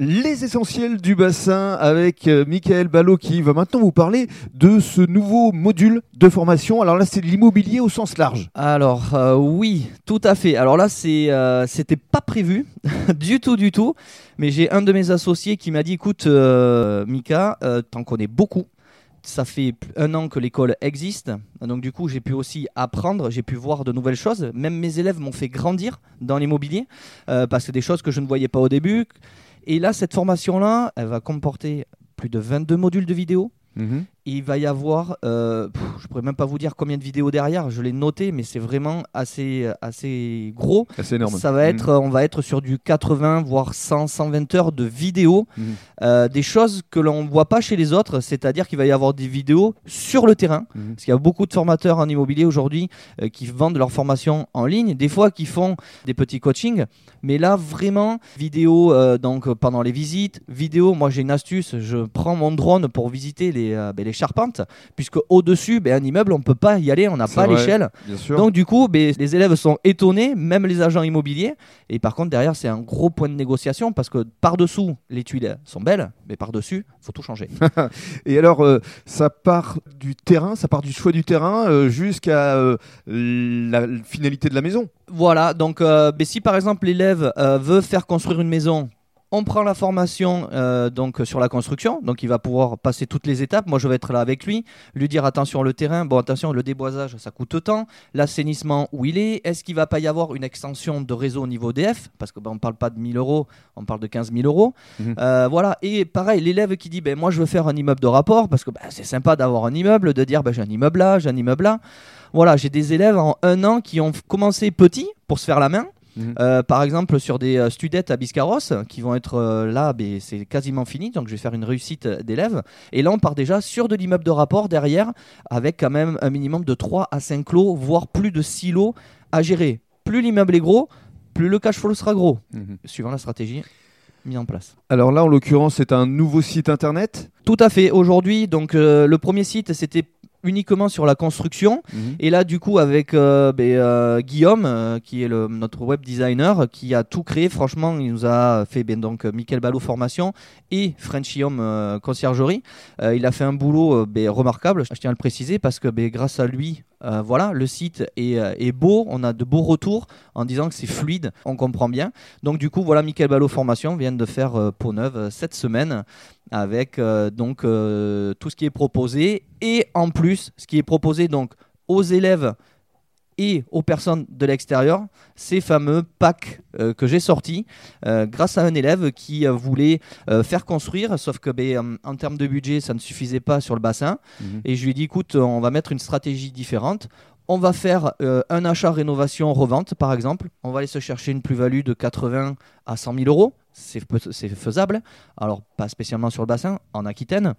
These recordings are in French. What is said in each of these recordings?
les essentiels du bassin avec euh, Michael Ballot qui va maintenant vous parler de ce nouveau module de formation. Alors là, c'est l'immobilier au sens large. Alors euh, oui, tout à fait. Alors là, c'est, euh, c'était pas prévu du tout, du tout. Mais j'ai un de mes associés qui m'a dit, écoute, euh, Mika, t'en connais beaucoup. Ça fait un an que l'école existe, donc du coup j'ai pu aussi apprendre, j'ai pu voir de nouvelles choses. Même mes élèves m'ont fait grandir dans l'immobilier parce que des choses que je ne voyais pas au début. Et là, cette formation-là, elle va comporter plus de 22 modules de vidéos. Il va y avoir, euh, pff, je pourrais même pas vous dire combien de vidéos derrière, je l'ai noté, mais c'est vraiment assez, assez gros. C'est énorme. Ça va être, on va être sur du 80 voire 100, 120 heures de vidéos, Mhm. Euh, des choses que l'on voit pas chez les autres, c'est-à-dire qu'il va y avoir des vidéos sur le terrain, Mhm. parce qu'il y a beaucoup de formateurs en immobilier aujourd'hui euh, qui vendent leur formation en ligne, des fois qui font des petits coachings, mais là vraiment vidéo euh, donc pendant les visites, vidéo. Moi j'ai une astuce, je prends mon drone pour visiter les, ben, les charpentes, puisque au dessus, ben, un immeuble on peut pas y aller, on n'a pas l'échelle. Donc du coup, ben, les élèves sont étonnés, même les agents immobiliers. Et par contre, derrière, c'est un gros point de négociation parce que par-dessous, les tuiles sont belles, mais par-dessus, faut tout changer. Et alors, euh, ça part du terrain, ça part du choix du terrain euh, jusqu'à euh, la finalité de la maison? voilà, donc ben, si par exemple l'élève veut faire construire une maison, on prend la formation euh, donc sur la construction, donc il va pouvoir passer toutes les étapes. Moi, je vais être là avec lui, lui dire attention le terrain, bon attention le déboisage, ça coûte tant, l'assainissement où il est, est-ce qu'il va pas y avoir une extension de réseau au niveau DF parce que ben, on parle pas de 1000 euros, on parle de 15 000 euros. Mhm. Euh, voilà, et pareil, l'élève qui dit ben moi je veux faire un immeuble de rapport parce que ben, c'est sympa d'avoir un immeuble, de dire ben, j'ai un immeuble là, j'ai un immeuble là. Voilà, j'ai des élèves en un an qui ont commencé petit pour se faire la main. Mhm. Euh, par exemple, sur des euh, studettes à Biscarros qui vont être euh, là, ben, c'est quasiment fini, donc je vais faire une réussite d'élèves. Et là, on part déjà sur de l'immeuble de rapport derrière, avec quand même un minimum de 3 à 5 lots, voire plus de 6 lots à gérer. Plus l'immeuble est gros, plus le cash flow sera gros, suivant la stratégie mise en place. Alors là, en l'occurrence, c'est un nouveau site internet? Tout à fait. Aujourd'hui, donc euh, le premier site, c'était uniquement sur la construction. Et là, du coup, avec euh, ben, euh, Guillaume, euh, qui est le, notre web designer, qui a tout créé. Franchement, il nous a fait ben, donc Michael Ballot formation et Frenchy Home conciergerie. Il a fait un boulot ben, remarquable. Je tiens à le préciser parce que ben, grâce à lui, euh, voilà, le site est, est beau. On a de beaux retours en disant que c'est fluide. On comprend bien. Donc, du coup, voilà, Michael Ballot formation vient de faire euh, peau neuve euh, cette semaine avec euh, donc euh, tout ce qui est proposé et en plus ce qui est proposé donc aux élèves et aux personnes de l'extérieur, ces fameux packs euh, que j'ai sortis euh, grâce à un élève qui euh, voulait faire construire, sauf que ben, en termes de budget, ça ne suffisait pas sur le bassin. Mhm. Et je lui ai dit, écoute, on va mettre une stratégie différente. On va faire un achat rénovation revente, par exemple. On va aller se chercher une plus-value de 80 à 100 000 euros. C'est faisable. Alors, pas spécialement sur le bassin, en Aquitaine.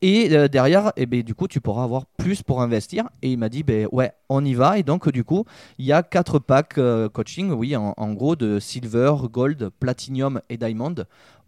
Et euh, derrière, eh ben, du coup, tu pourras avoir plus pour investir. Et il m'a dit, ben, ouais, on y va. Et donc, du coup, il y a quatre packs euh, coaching, oui, en, en gros, de silver, gold, platinum et diamond,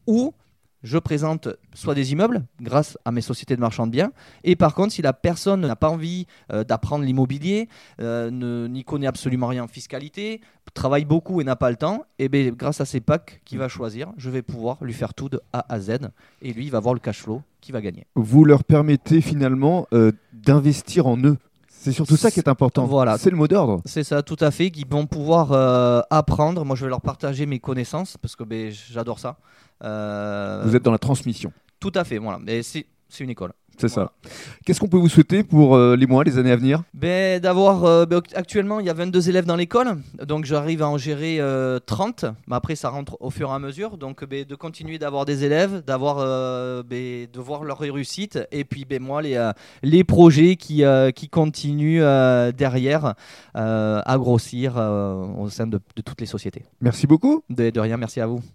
où je présente soit des immeubles grâce à mes sociétés de marchand de biens. Et par contre, si la personne n'a pas envie euh, d'apprendre l'immobilier, euh, n'y connaît absolument rien en fiscalité, travaille beaucoup et n'a pas le temps, et bien grâce à ces packs qu'il va choisir, je vais pouvoir lui faire tout de A à Z. Et lui, va voir le cash flow qu'il va gagner. Vous leur permettez finalement euh, d'investir en eux. C'est surtout ça qui est important. Voilà. C'est le mot d'ordre. C'est ça, tout à fait, qui vont pouvoir euh, apprendre. Moi, je vais leur partager mes connaissances parce que ben, j'adore ça. Euh, Vous êtes dans la transmission. Tout à fait, voilà. Mais c'est c'est une école. C'est Voilà. ça. Qu'est-ce qu'on peut vous souhaiter pour euh, les mois, les années à venir? Ben, d'avoir euh, ben, actuellement il y a 22 élèves dans l'école donc j'arrive à en gérer euh, 30 mais après ça rentre au fur et à mesure donc ben, de continuer d'avoir des élèves d'avoir euh, ben, de voir leur réussite et puis ben, moi les, les projets qui, qui continuent derrière à grossir au sein de, de toutes les sociétés Merci beaucoup. de, de rien merci à vous